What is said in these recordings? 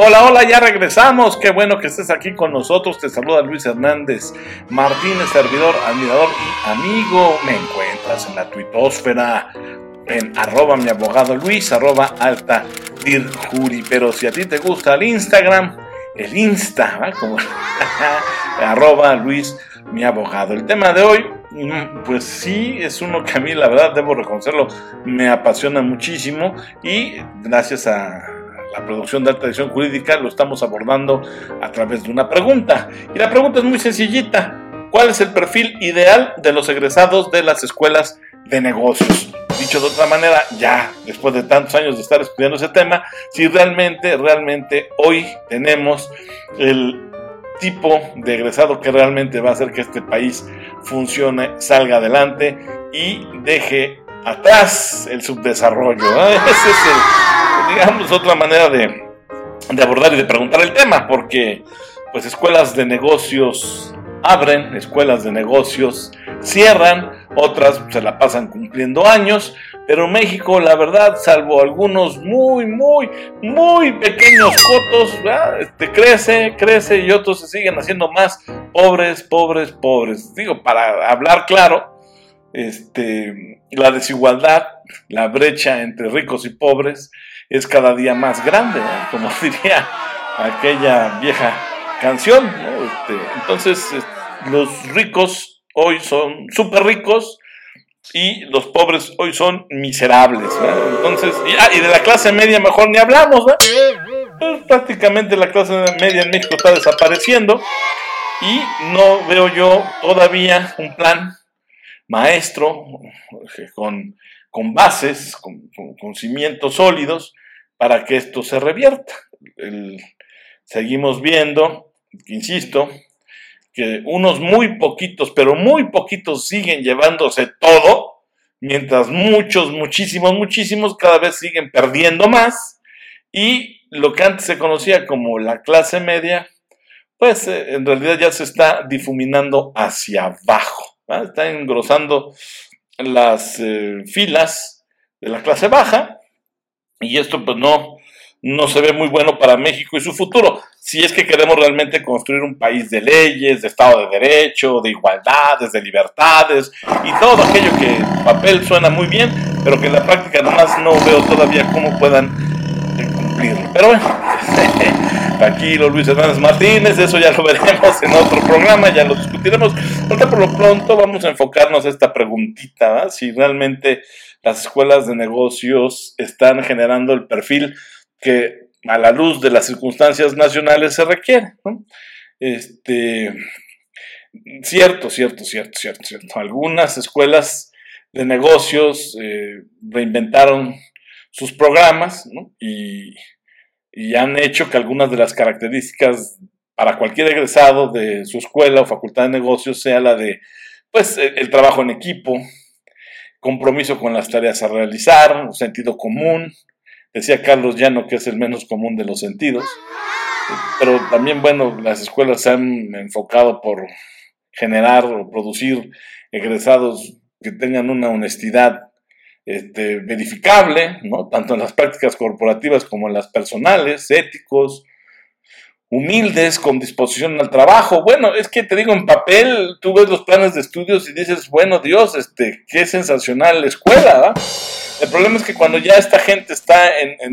Hola, hola, ya regresamos. Qué bueno que estés aquí con nosotros. Te saluda Luis Hernández Martínez, servidor, admirador y amigo. Me encuentras en la tuitosfera en arroba mi abogado Luis, arroba alta dirjuri. Pero si a ti te gusta el Instagram, el Insta, como arroba Luis mi abogado. El tema de hoy, mm, pues sí, es uno que a mí la verdad debo reconocerlo, me apasiona muchísimo y gracias a la producción de alta edición jurídica lo estamos abordando a través de una pregunta. Y la pregunta es muy sencillita. ¿Cuál es el perfil ideal de los egresados de las escuelas de negocios? Dicho de otra manera, ya después de tantos años de estar estudiando ese tema, si realmente, realmente hoy tenemos el tipo de egresado que realmente va a hacer que este país funcione, salga adelante y deje atrás el subdesarrollo. ¿eh? Esa es, digamos, otra manera de, de abordar y de preguntar el tema, porque pues escuelas de negocios abren, escuelas de negocios cierran, otras se la pasan cumpliendo años, pero México, la verdad, salvo algunos muy, muy, muy pequeños cotos, este, crece, crece y otros se siguen haciendo más pobres, pobres, pobres. Digo, para hablar claro, este, la desigualdad, la brecha entre ricos y pobres es cada día más grande, como diría aquella vieja canción. Este, entonces, los ricos hoy son súper ricos y los pobres hoy son miserables. Entonces, y, ah, y, de la clase media mejor ni hablamos. Pues, prácticamente la clase media en México está desapareciendo y no veo yo todavía un plan maestro con, con bases, con, cimientos sólidos para que esto se revierta. Seguimos viendo, insisto, que unos muy poquitos, pero muy poquitos siguen llevándose todo, mientras muchos, muchísimos, muchísimos cada vez siguen perdiendo más. Y lo que antes se conocía como la clase media, pues eh, en realidad ya se está difuminando hacia abajo. Está engrosando las eh, filas de la clase baja. Y esto pues no, no se ve muy bueno para México y su futuro. Si es que queremos realmente construir un país de leyes, de Estado de Derecho, de igualdades, de libertades y todo aquello que en papel suena muy bien, pero que en la práctica nomás no veo todavía cómo puedan Pero bueno, tranquilo Luis Hernández Martínez, eso ya lo veremos en otro programa, ya lo discutiremos. Porque por lo pronto vamos a enfocarnos a esta preguntita, si realmente las escuelas de negocios están generando el perfil que a la luz de las circunstancias nacionales se requiere. Este, cierto, cierto, cierto, cierto, cierto. Algunas escuelas de negocios eh, reinventaron sus programas y, y, han hecho que algunas de las características para cualquier egresado de su escuela o facultad de negocios sea la de pues el trabajo en equipo, compromiso con las tareas a realizar, sentido común, Decía Carlos Llano que es el menos común de los sentidos, pero también, bueno, las escuelas se han enfocado por generar o producir egresados que tengan una honestidad este, verificable, ¿no? tanto en las prácticas corporativas como en las personales, éticos, humildes, con disposición al trabajo. Bueno, es que te digo, en papel tú ves los planes de estudios y dices, bueno, Dios, este, qué sensacional la escuela. El problema es que cuando ya esta gente está en,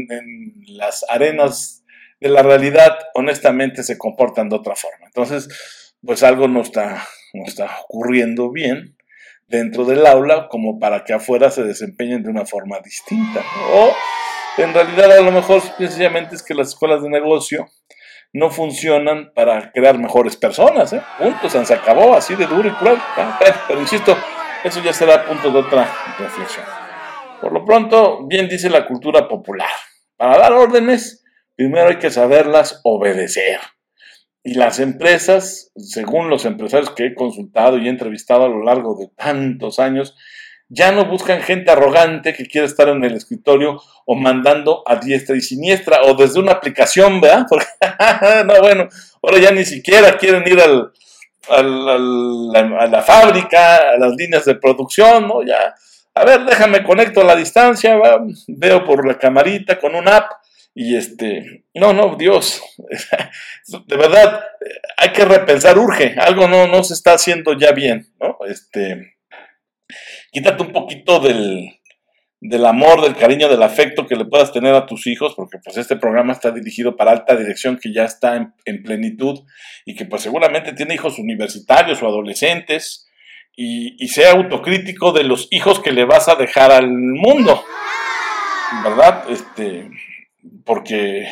las arenas de la realidad, honestamente se comportan de otra forma. Entonces, pues algo no está, no está ocurriendo bien dentro del aula como para que afuera se desempeñen de una forma distinta. O en realidad a lo mejor sencillamente es que las escuelas de negocio no funcionan para crear mejores personas. ¿eh? Punto, se acabó así de duro y cruel. pero insisto, eso ya será punto de otra reflexión. Por lo pronto, bien dice la cultura popular, para dar órdenes, primero hay que saberlas obedecer. Y las empresas, según los empresarios que he consultado y he entrevistado a lo largo de tantos años, ya no buscan gente arrogante que quiere estar en el escritorio o mandando a diestra y siniestra o desde una aplicación, ¿verdad? Porque, no, bueno, ahora ya ni siquiera quieren ir al, a la fábrica, a las líneas de producción, ¿no? Ya a ver, déjame conecto a la distancia, veo por la camarita con una app Y este, no, no, Dios, de verdad, hay que repensar, urge, algo no, no se está haciendo ya bien, ¿no? Este, quítate un poquito del, del amor, del cariño, del afecto que le puedas tener a tus hijos, porque pues este programa está dirigido para alta dirección que ya está en, en plenitud y que pues seguramente tiene hijos universitarios o adolescentes y, y sea autocrítico de los hijos que le vas a dejar al mundo, ¿verdad? Este, porque,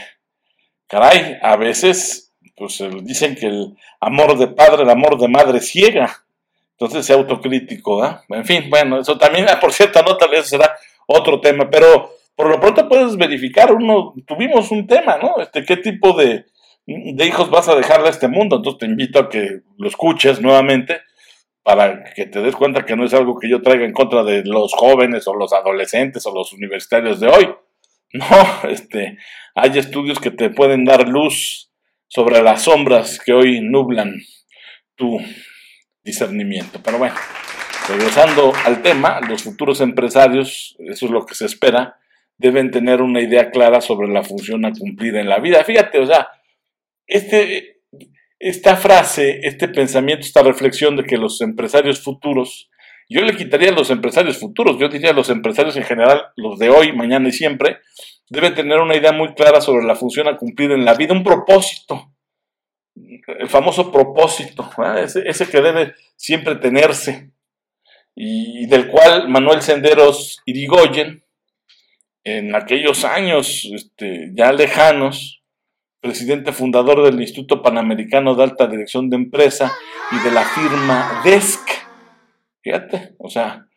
caray, a veces, pues dicen que el amor de padre, el amor de madre ciega. Entonces, sea autocrítico, ¿ah? En fin, bueno, eso también, por cierta nota, vez será otro tema, pero por lo pronto puedes verificar, uno, tuvimos un tema, ¿no? Este, ¿qué tipo de, de hijos vas a dejarle a este mundo? Entonces te invito a que lo escuches nuevamente para que te des cuenta que no es algo que yo traiga en contra de los jóvenes o los adolescentes o los universitarios de hoy. No, este, hay estudios que te pueden dar luz sobre las sombras que hoy nublan tu discernimiento. Pero bueno, regresando al tema, los futuros empresarios, eso es lo que se espera, deben tener una idea clara sobre la función a cumplir en la vida. Fíjate, o sea, este, esta frase, este pensamiento, esta reflexión de que los empresarios futuros, yo le quitaría a los empresarios futuros, yo diría a los empresarios en general, los de hoy, mañana y siempre, deben tener una idea muy clara sobre la función a cumplir en la vida, un propósito, el famoso propósito, ese, que debe siempre tenerse, y, del cual Manuel Senderos Irigoyen, en aquellos años este, ya lejanos, presidente fundador del Instituto Panamericano de Alta Dirección de Empresa y de la firma DESC. Fíjate, o sea,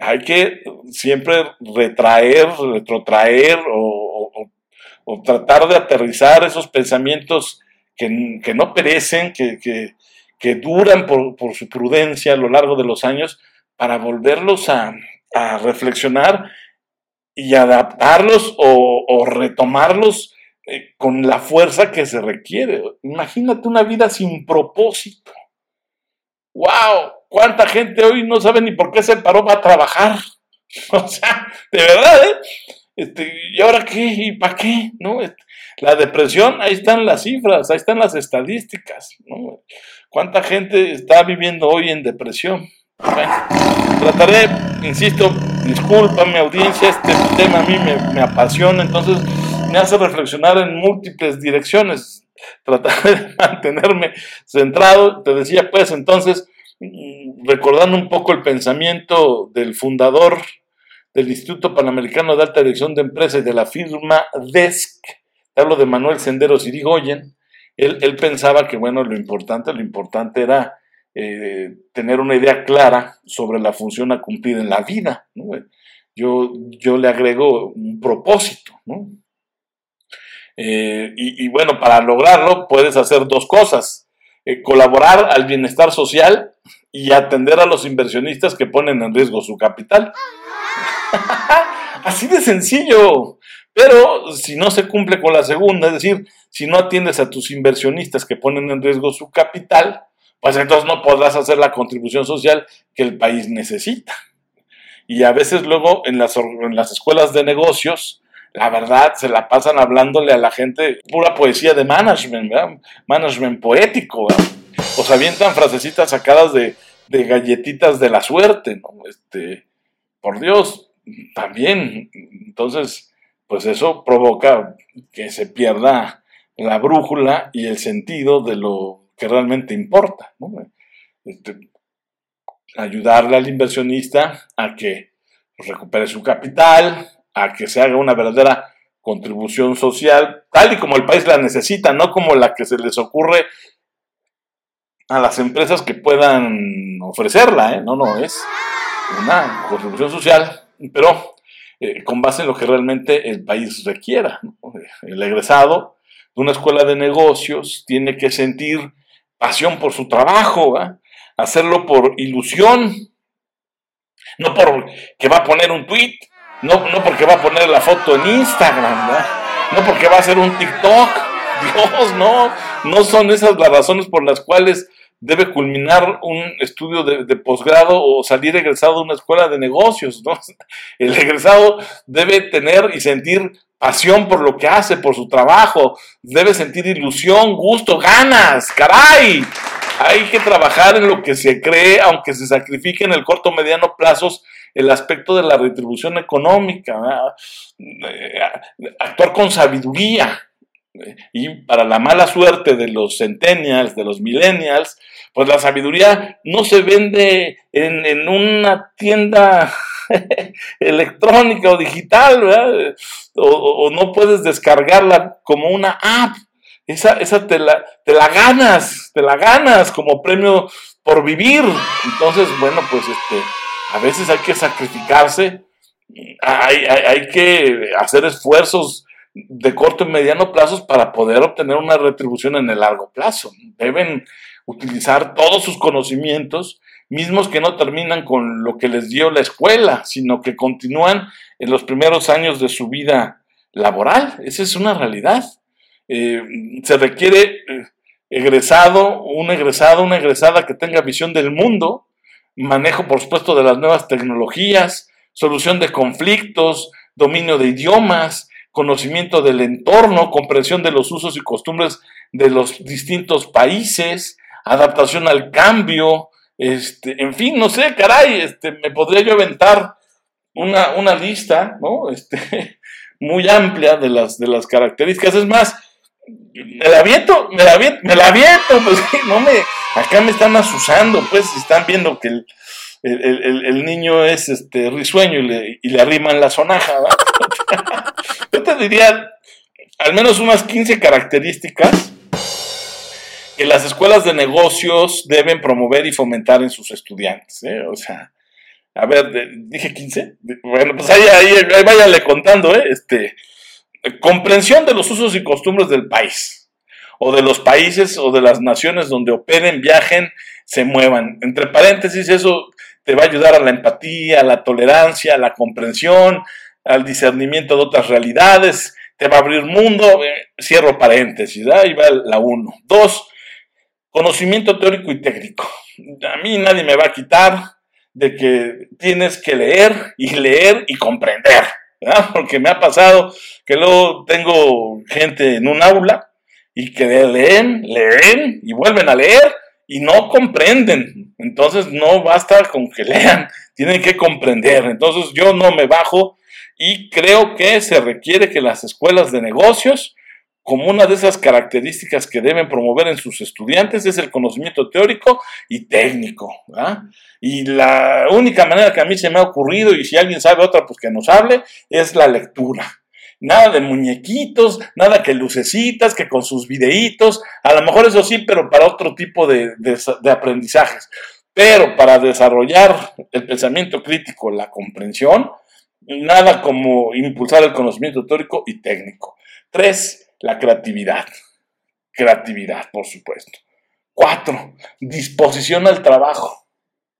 hay que siempre retraer, retrotraer o, tratar de aterrizar esos pensamientos que, no perecen, que, duran por, su prudencia a lo largo de los años, para volverlos a, reflexionar y adaptarlos o retomarlos eh, con la fuerza que se requiere. Imagínate una vida sin propósito. ¡Wow! ¿Cuánta gente hoy no sabe ni por qué se paró a trabajar? O sea, de verdad, ¿eh? Este, ¿Y ahora qué? ¿Y para qué? ¿No? Este, la depresión, ahí están las cifras, ahí están las estadísticas. ¿no? ¿Cuánta gente está viviendo hoy en depresión? trataré, insisto, discúlpame audiencia, este tema a mí me, apasiona, entonces me hace reflexionar en múltiples direcciones, tratar de mantenerme centrado. Te decía, pues entonces, recordando un poco el pensamiento del fundador del Instituto Panamericano de Alta Dirección de Empresas y de la firma DESC, hablo de Manuel Senderos Irigoyen, él, él pensaba que, bueno, lo importante, lo importante era eh, tener una idea clara sobre la función a cumplir en la vida. Yo, yo le agrego un propósito, ¿no? Eh, y, bueno, para lograrlo puedes hacer dos cosas. Eh, colaborar al bienestar social y atender a los inversionistas que ponen en riesgo su capital. Así de sencillo. Pero si no se cumple con la segunda, es decir, si no atiendes a tus inversionistas que ponen en riesgo su capital, pues entonces no podrás hacer la contribución social que el país necesita. Y a veces luego en las, en las escuelas de negocios la verdad, se la pasan hablándole a la gente pura poesía de management, ¿verdad? Management poético. O se avientan frasecitas sacadas de, de galletitas de la suerte, ¿no? Este, por Dios, también. Entonces, pues eso provoca que se pierda la brújula y el sentido de lo que realmente importa, ¿no? Este, ayudarle al inversionista a que recupere su capital, a que se haga una verdadera contribución social, tal y como el país la necesita, no como la que se les ocurre a las empresas que puedan ofrecerla, ¿eh? no, no, es una contribución social, pero eh, con base en lo que realmente el país requiera. El egresado de una escuela de negocios tiene que sentir pasión por su trabajo, hacerlo por ilusión, no por que va a poner un tweet, no, no porque va a poner la foto en Instagram, no porque va a hacer un TikTok. Dios, no, no son esas las razones por las cuales debe culminar un estudio de, posgrado o salir egresado de una escuela de negocios. El egresado debe tener y sentir pasión por lo que hace, por su trabajo, debe sentir ilusión, gusto, ganas, caray. Hay que trabajar en lo que se cree, aunque se sacrifique en el corto o mediano plazos el aspecto de la retribución económica, eh, actuar con sabiduría. Y para la mala suerte de los centennials, de los millennials, pues la sabiduría no se vende en, una tienda electrónica o digital, O, no puedes descargarla como una app. Esa, esa te, la, te la ganas, te la ganas como premio por vivir. Entonces, bueno, pues este, a veces hay que sacrificarse, hay, que hacer esfuerzos de corto y mediano plazos para poder obtener una retribución en el largo plazo. Deben utilizar todos sus conocimientos, mismos que no terminan con lo que les dio la escuela, sino que continúan en los primeros años de su vida laboral. Esa es una realidad. Eh, se requiere eh, egresado, un egresado, una egresada que tenga visión del mundo, manejo, por supuesto, de las nuevas tecnologías, solución de conflictos, dominio de idiomas, conocimiento del entorno, comprensión de los usos y costumbres de los distintos países, adaptación al cambio, este, en fin, no sé, caray, este, me podría yo aventar una, una lista, ¿no? Este, muy amplia de las, de las características. Es más, me la aviento, me la aviento, me la aviento, pues no me, acá me están asusando, pues, están viendo que el, niño es este risueño y le, y le arriman la sonaja, Yo te diría al menos unas 15 características que las escuelas de negocios deben promover y fomentar en sus estudiantes, ¿eh? O sea, a ver, dije 15. Bueno, pues ahí, ahí, ahí váyale contando, ¿eh? Este, comprensión de los usos y costumbres del país, o de los países o de las naciones donde operen, viajen, se muevan. Entre paréntesis, eso te va a ayudar a la empatía, a la tolerancia, a la comprensión, al discernimiento de otras realidades, te va a abrir mundo. Eh, cierro paréntesis, ahí va la uno. Dos, conocimiento teórico y técnico. A mí nadie me va a quitar de que tienes que leer y leer y comprender. Porque me ha pasado que luego tengo gente en un aula y que leen, leen y vuelven a leer y no comprenden. Entonces no basta con que lean, tienen que comprender. Entonces yo no me bajo y creo que se requiere que las escuelas de negocios como una de esas características que deben promover en sus estudiantes es el conocimiento teórico y técnico. Y la única manera que a mí se me ha ocurrido, y si alguien sabe otra, pues que nos hable, es la lectura. Nada de muñequitos, nada que lucecitas, que con sus videitos, a lo mejor eso sí, pero para otro tipo de, de aprendizajes. Pero para desarrollar el pensamiento crítico, la comprensión, nada como impulsar el conocimiento teórico y técnico. Tres, la creatividad. Creatividad, por supuesto. Cuatro, disposición al trabajo.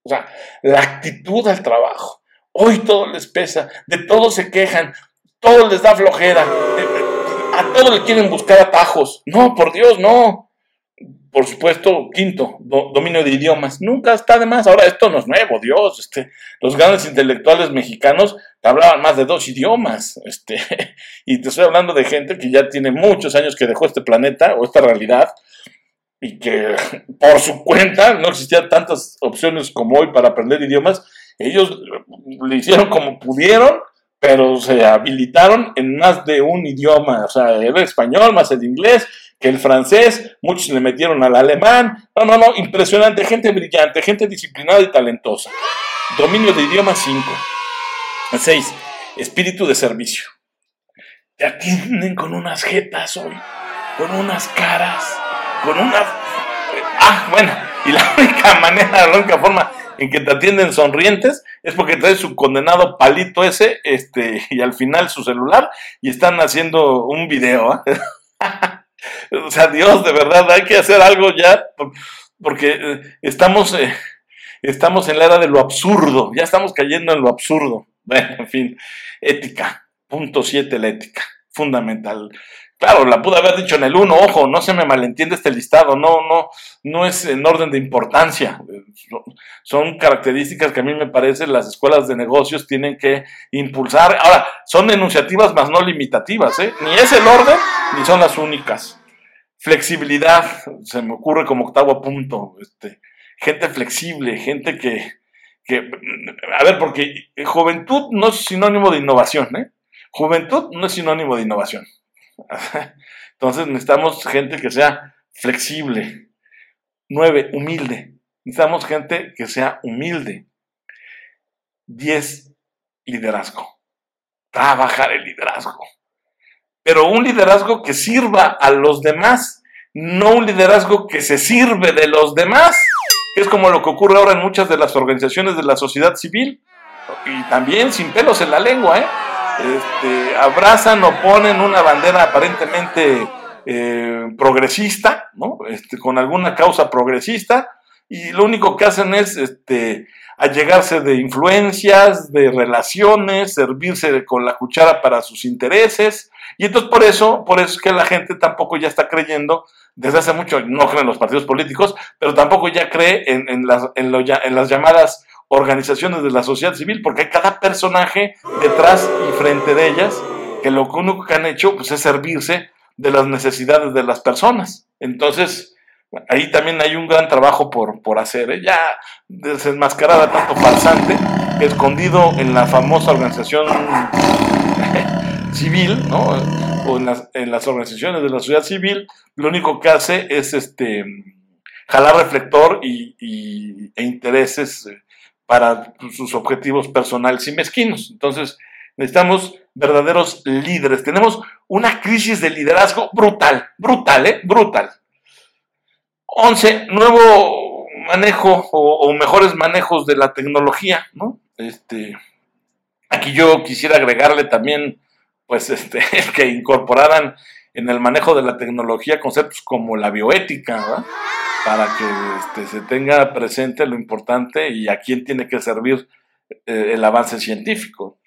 O sea, la actitud al trabajo. Hoy todo les pesa, de todo se quejan, todo les da flojera, a todo le quieren buscar atajos. No, por Dios, no. Por supuesto, quinto, dominio de idiomas. Nunca está de más. Ahora esto no es nuevo, Dios. Este, los grandes intelectuales mexicanos hablaban más de dos idiomas. Este, y te estoy hablando de gente que ya tiene muchos años que dejó este planeta o esta realidad y que por su cuenta no existían tantas opciones como hoy para aprender idiomas. Ellos le hicieron como pudieron, pero se habilitaron en más de un idioma. O sea, el español más el inglés que el francés, muchos le metieron al alemán. No, no, no, impresionante, gente brillante, gente disciplinada y talentosa. Dominio de idioma 5. 6. Espíritu de servicio. Te atienden con unas jetas hoy, con unas caras, con una... Ah, bueno, y la única manera, la única forma en que te atienden sonrientes es porque traes su condenado palito ese este, y al final su celular y están haciendo un video. ¿eh? O sea, Dios, de verdad, hay que hacer algo ya, porque eh, estamos, eh, estamos en la era de lo absurdo, ya estamos cayendo en lo absurdo. Bueno, en fin, ética, punto 7, la ética. fundamental. Claro, la pude haber dicho en el 1, ojo, no se me malentiende este listado, no, no, no es en orden de importancia. Son características que a mí me parece las escuelas de negocios tienen que impulsar. Ahora, son enunciativas más no limitativas, ¿eh? Ni es el orden, ni son las únicas. Flexibilidad, se me ocurre como octavo punto. Este, gente flexible, gente que, que, a ver, porque juventud no es sinónimo de innovación, ¿eh? Juventud no es sinónimo de innovación. Entonces necesitamos gente que sea flexible. Nueve, humilde. Necesitamos gente que sea humilde. Diez, liderazgo. Trabajar el liderazgo. Pero un liderazgo que sirva a los demás, no un liderazgo que se sirve de los demás, que es como lo que ocurre ahora en muchas de las organizaciones de la sociedad civil. Y también sin pelos en la lengua, ¿eh? este, abrazan o ponen una bandera aparentemente eh, progresista. Este, con alguna causa progresista, y lo único que hacen es este, allegarse de influencias, de relaciones, servirse con la cuchara para sus intereses, y entonces por eso, por eso es que la gente tampoco ya está creyendo, desde hace mucho, no cree en los partidos políticos, pero tampoco ya cree en, las, en, en las llamadas organizaciones de la sociedad civil, porque hay cada personaje detrás y frente de ellas que lo único que han hecho pues, es servirse de las necesidades de las personas. Entonces, ahí también hay un gran trabajo por, por hacer. ¿eh? Ya desenmascarada tanto farsante, escondido en la famosa organización civil, ¿no? o en las, organizaciones de la sociedad civil, lo único que hace es este jalar reflector y, e intereses eh, para sus objetivos personales y mezquinos. Entonces, necesitamos verdaderos líderes. Tenemos una crisis de liderazgo brutal, brutal, ¿eh? Brutal. 11. Nuevo manejo o, mejores manejos de la tecnología, ¿no? Este, aquí yo quisiera agregarle también, pues, este, que incorporaran en el manejo de la tecnología conceptos como la bioética, ¿verdad? para que este, se tenga presente lo importante y a quién tiene que servir eh, el avance científico.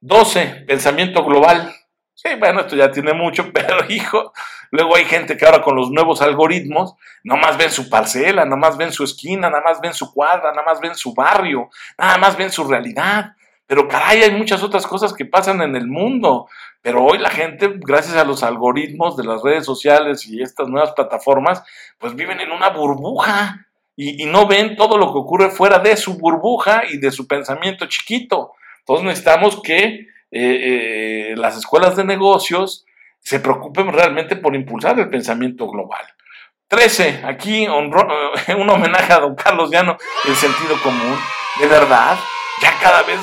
12. Pensamiento global. Sí, bueno, esto ya tiene mucho, pero hijo, luego hay gente que ahora con los nuevos algoritmos, más ven su parcela, más ven su esquina, nada más ven su cuadra, nada más ven su barrio, nada más ven su realidad. Pero caray, hay muchas otras cosas que pasan en el mundo. Pero hoy la gente, gracias a los algoritmos de las redes sociales y estas nuevas plataformas, pues viven en una burbuja y, no ven todo lo que ocurre fuera de su burbuja y de su pensamiento chiquito. Entonces necesitamos que eh, eh, las escuelas de negocios se preocupen realmente por impulsar el pensamiento global. 13. Aquí un homenaje a don Carlos Llano, el sentido común. De verdad, ya cada vez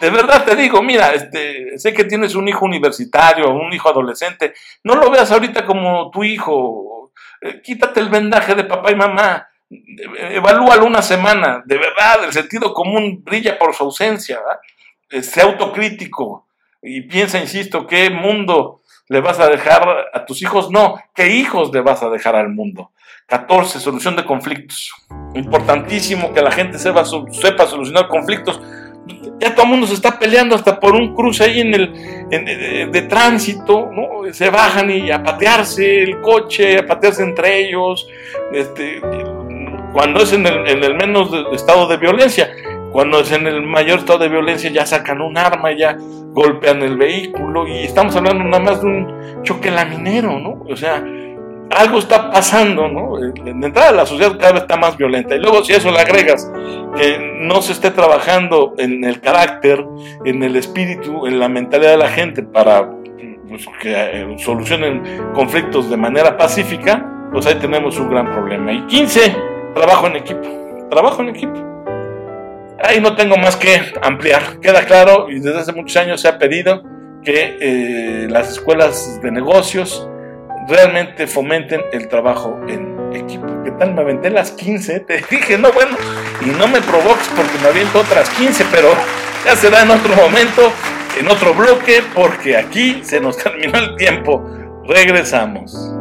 de verdad te digo, mira, este, sé que tienes un hijo universitario, un hijo adolescente, no lo veas ahorita como tu hijo, eh, quítate el vendaje de papá y mamá, evalúalo una semana, de verdad, el sentido común brilla por su ausencia, ¿verdad? sé autocrítico y piensa, insisto, qué mundo le vas a dejar a tus hijos, no, qué hijos le vas a dejar al mundo. 14. Solución de conflictos. Importantísimo que la gente sepa solucionar conflictos ya todo el mundo se está peleando hasta por un cruce ahí en el de, tránsito, ¿no? Se bajan y a patearse el coche, a patearse entre ellos, este, cuando es en el, en el menos estado de violencia. Cuando es en el mayor estado de violencia ya sacan un arma, ya golpean el vehículo y estamos hablando nada más de un choque laminero, ¿no? O sea, algo está pasando, ¿no? De entrada la sociedad cada vez está más violenta. Y luego si eso le agregas que no se esté trabajando en el carácter, en el espíritu, en la mentalidad de la gente para pues, que eh, solucionen conflictos de manera pacífica, pues ahí tenemos un gran problema. Y 15, trabajo en equipo. Trabajo en equipo. Ahí no tengo más que ampliar. Queda claro y desde hace muchos años se ha pedido que eh, las escuelas de negocios, realmente fomenten el trabajo en equipo. ¿Qué tal? Me aventé las 15, te dije, no, bueno, y no me provoques porque me aviento otras 15, pero ya será en otro momento, en otro bloque, porque aquí se nos terminó el tiempo. Regresamos.